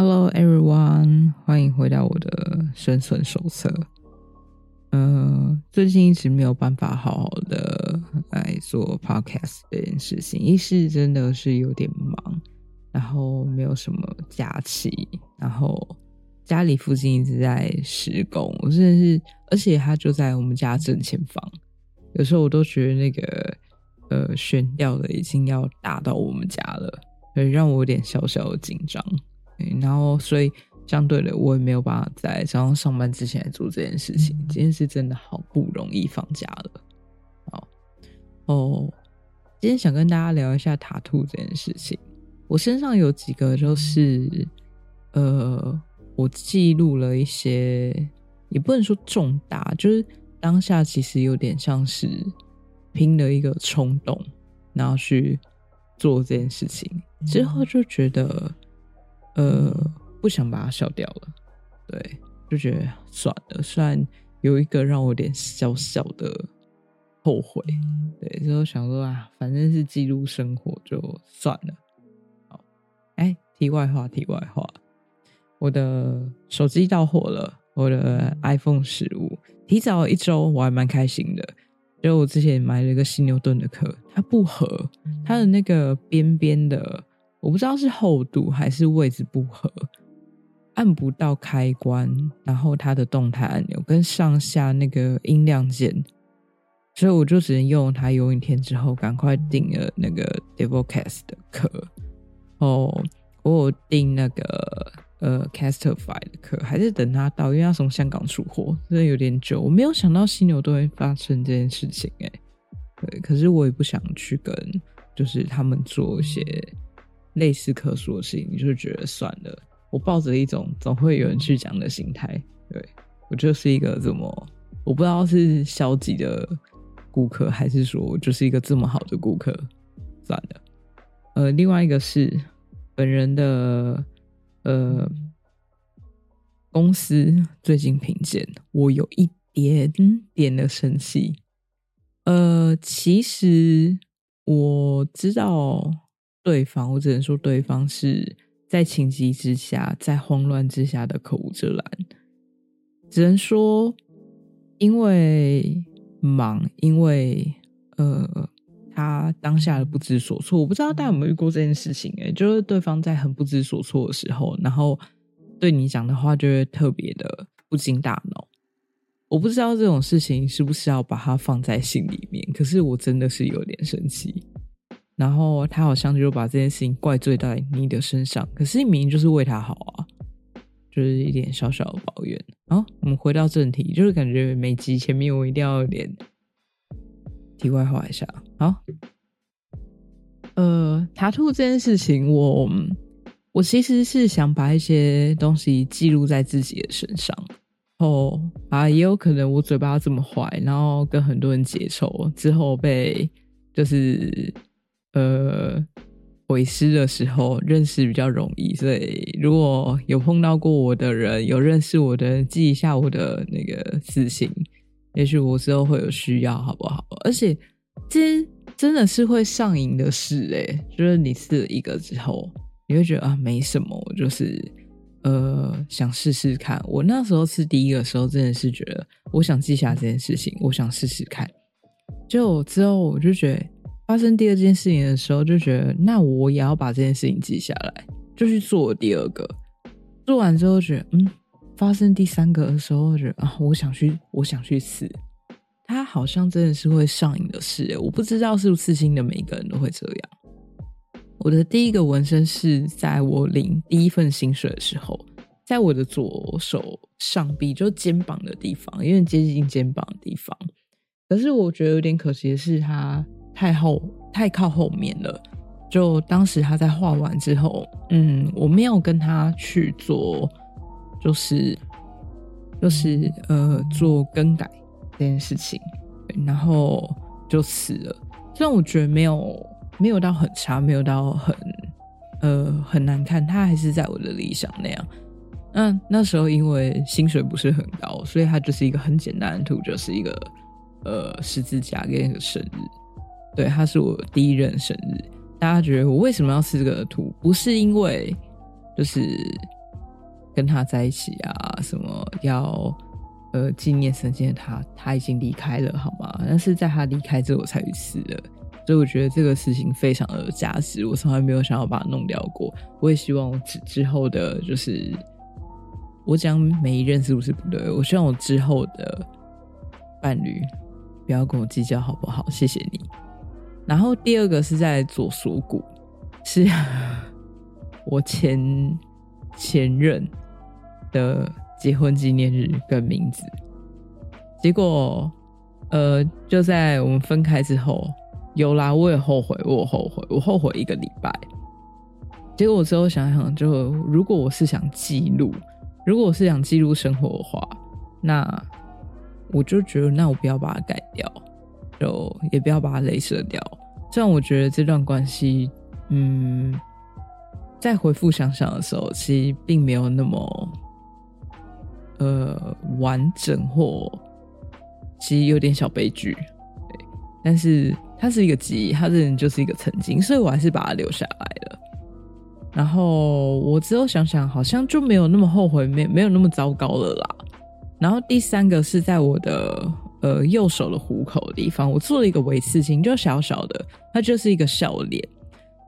Hello everyone，欢迎回到我的生存手册。呃，最近一直没有办法好好的来做 podcast 这件事情，一是真的是有点忙，然后没有什么假期，然后家里附近一直在施工，我真的是，而且它就在我们家正前方，有时候我都觉得那个呃悬吊的已经要打到我们家了，所以让我有点小小的紧张。然后，所以相对的，我也没有办法在早上上班之前来做这件事情。今天是真的好不容易放假了，好哦。今天想跟大家聊一下塔兔这件事情。我身上有几个，就是呃，我记录了一些，也不能说重大，就是当下其实有点像是拼了一个冲动，然后去做这件事情，之后就觉得。呃，不想把它消掉了，对，就觉得算了。虽然有一个让我有点小小的后悔，对，之后想说啊，反正是记录生活，就算了。好，哎，题外话，题外话，我的手机到货了，我的 iPhone 十五提早一周，我还蛮开心的。就我之前买了一个犀牛顿的壳，它不合，它的那个边边的。我不知道是厚度还是位置不合，按不到开关，然后它的动态按钮跟上下那个音量键，所以我就只能用它有一天之后，赶快订了那个 Devilcast 的壳。哦，我订那个呃 Castify 的壳，还是等它到，因为它从香港出货，真的有点久。我没有想到犀牛都会发生这件事情，哎，对，可是我也不想去跟就是他们做一些。类似可说的事情，你就觉得算了。我抱着一种总会有人去讲的心态，对我就是一个这么我不知道是消极的顾客，还是说我就是一个这么好的顾客，算了。呃，另外一个是本人的呃公司最近评鉴，我有一点点的生气。呃，其实我知道。对方，我只能说对方是在情急之下，在慌乱之下的口无遮拦。只能说，因为忙，因为呃，他当下的不知所措。我不知道大家有没有遇过这件事情？哎，就是对方在很不知所措的时候，然后对你讲的话就会特别的不经大脑。我不知道这种事情是不是要把它放在心里面，可是我真的是有点生气。然后他好像就把这件事情怪罪在你的身上，可是明明就是为他好啊，就是一点小小的抱怨。好，我们回到正题，就是感觉每集前面我一定要有点题外话一下。好，呃，塔兔这件事情，我我其实是想把一些东西记录在自己的身上。哦啊，也有可能我嘴巴这么坏，然后跟很多人结仇之后被就是。呃，为师的时候认识比较容易，所以如果有碰到过我的人，有认识我的人，记一下我的那个私信，也许我之后会有需要，好不好？而且这真的是会上瘾的事，哎，就是你试了一个之后，你会觉得啊没什么，我就是呃想试试看。我那时候吃第一个时候，真的是觉得我想记下这件事情，我想试试看。就之后我就觉得。发生第二件事情的时候，就觉得那我也要把这件事情记下来，就去做第二个。做完之后觉得，嗯，发生第三个的时候，觉得啊，我想去，我想去死。他好像真的是会上瘾的事，我不知道是不是刺青的每一个人都会这样。我的第一个纹身是在我领第一份薪水的时候，在我的左手上臂，就肩膀的地方，有点接近肩膀的地方。可是我觉得有点可惜的是，他。太后太靠后面了，就当时他在画完之后，嗯，我没有跟他去做，就是就是呃做更改这件事情，然后就死了。虽然我觉得没有没有到很差，没有到很呃很难看，他还是在我的理想那样。那那时候因为薪水不是很高，所以他就是一个很简单的图，就是一个呃十字架跟一个生日。对，他是我第一任生日。大家觉得我为什么要吃这个图？不是因为就是跟他在一起啊，什么要呃纪念曾经的他，他已经离开了，好吗？但是在他离开之后，我才去死的，所以我觉得这个事情非常的有价值，我从来没有想要把它弄掉过。我也希望之之后的，就是我讲每一任是不是不对？我希望我之后的伴侣不要跟我计较，好不好？谢谢你。然后第二个是在左锁骨，是 我前前任。的结婚纪念日跟名字，结果，呃，就在我们分开之后，有啦，我也后悔，我后悔，我后悔一个礼拜。结果我之后想想，就如果我是想记录，如果我是想记录生活的话，那我就觉得，那我不要把它改掉，就也不要把它镭射掉。这样我觉得这段关系，嗯，在回复想想的时候，其实并没有那么。呃，完整或其实有点小悲剧，对，但是它是一个记忆，它这人就是一个曾经，所以我还是把它留下来了。然后我之后想想，好像就没有那么后悔，没没有那么糟糕了啦。然后第三个是在我的呃右手的虎口的地方，我做了一个微刺青，就小小的，它就是一个笑脸，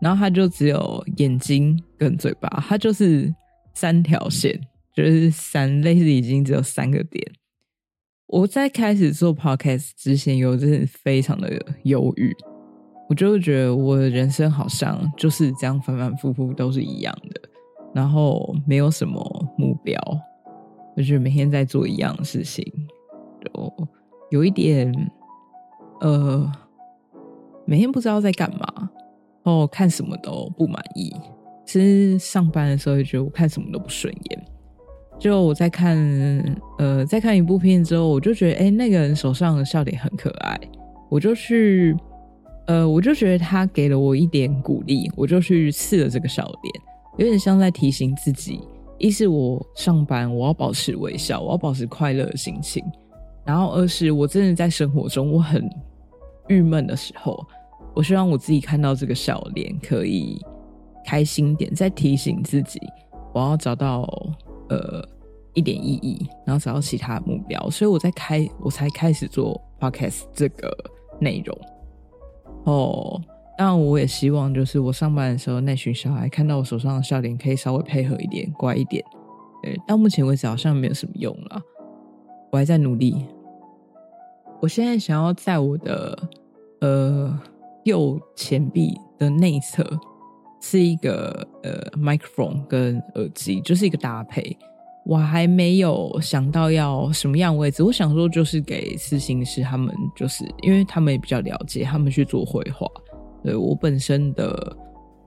然后它就只有眼睛跟嘴巴，它就是三条线。就是三，类似已经只有三个点。我在开始做 podcast 之前，有阵非常的忧郁，我就觉得我的人生好像就是这样反反复复都是一样的，然后没有什么目标，我就是每天在做一样的事情，就有一点呃，每天不知道在干嘛，然后看什么都不满意。其实上班的时候，就觉得我看什么都不顺眼。就我在看，呃，在看一部片之后，我就觉得，哎，那个人手上的笑脸很可爱，我就去，呃，我就觉得他给了我一点鼓励，我就去刺了这个笑脸，有点像在提醒自己，一是我上班我要保持微笑，我要保持快乐的心情，然后二是我真的在生活中我很郁闷的时候，我希望我自己看到这个笑脸可以开心点，再提醒自己，我要找到。呃，一点意义，然后找到其他目标，所以我在开，我才开始做 podcast 这个内容。哦，当然我也希望，就是我上班的时候，那群小孩看到我手上的笑脸，可以稍微配合一点，乖一点。对，到目前为止好像没有什么用了，我还在努力。我现在想要在我的呃右前臂的内侧。是一个呃，microphone 跟耳机，就是一个搭配。我还没有想到要什么样位置。我想说，就是给私心师他们，就是因为他们也比较了解，他们去做绘画。对我本身的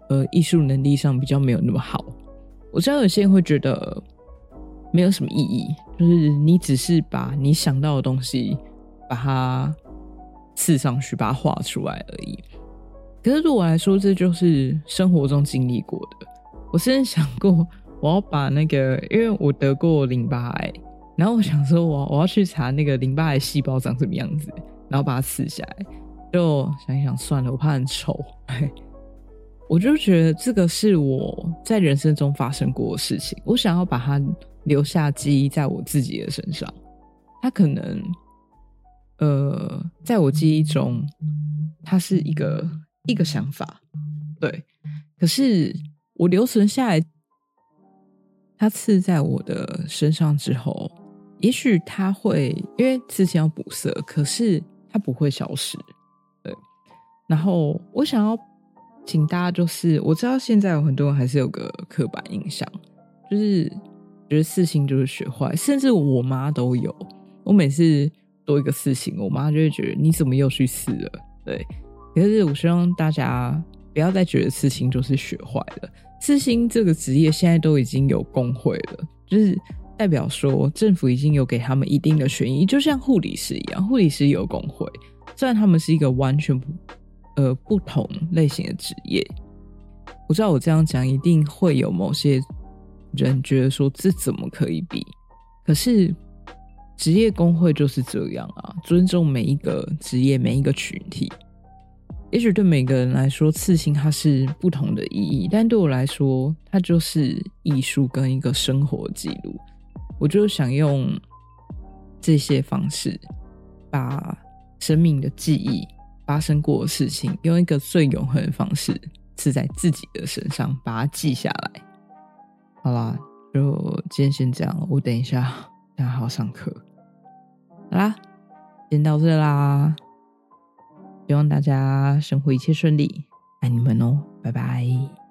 呃艺术能力上比较没有那么好。我知道有些人会觉得没有什么意义，就是你只是把你想到的东西把它刺上去，把它画出来而已。可是对我来说，这就是生活中经历过的。我甚至想过，我要把那个，因为我得过淋巴癌，然后我想说，我我要去查那个淋巴癌细胞长什么样子，然后把它刺下来。就想一想，算了，我怕很丑。我就觉得这个是我在人生中发生过的事情，我想要把它留下记忆在我自己的身上。它可能，呃，在我记忆中，它是一个。一个想法，对，可是我留存下来，它刺在我的身上之后，也许它会因为之前要补色，可是它不会消失，对。然后我想要请大家，就是我知道现在有很多人还是有个刻板印象，就是觉得四星就是学坏，甚至我妈都有。我每次多一个四星，我妈就会觉得你怎么又去试了，对。可是，我希望大家不要再觉得刺青就是学坏了。刺青这个职业现在都已经有工会了，就是代表说政府已经有给他们一定的权益，就像护理师一样，护理师有工会。虽然他们是一个完全不呃不同类型的职业，我知道我这样讲一定会有某些人觉得说这怎么可以比？可是职业工会就是这样啊，尊重每一个职业每一个群体。也许对每个人来说，刺青它是不同的意义，但对我来说，它就是艺术跟一个生活记录。我就想用这些方式，把生命的记忆、发生过的事情，用一个最永恒的方式刺在自己的身上，把它记下来。好啦，就今天先这样，我等一下等下还要上课。好啦，先到这啦。希望大家生活一切顺利，爱你们哦，拜拜。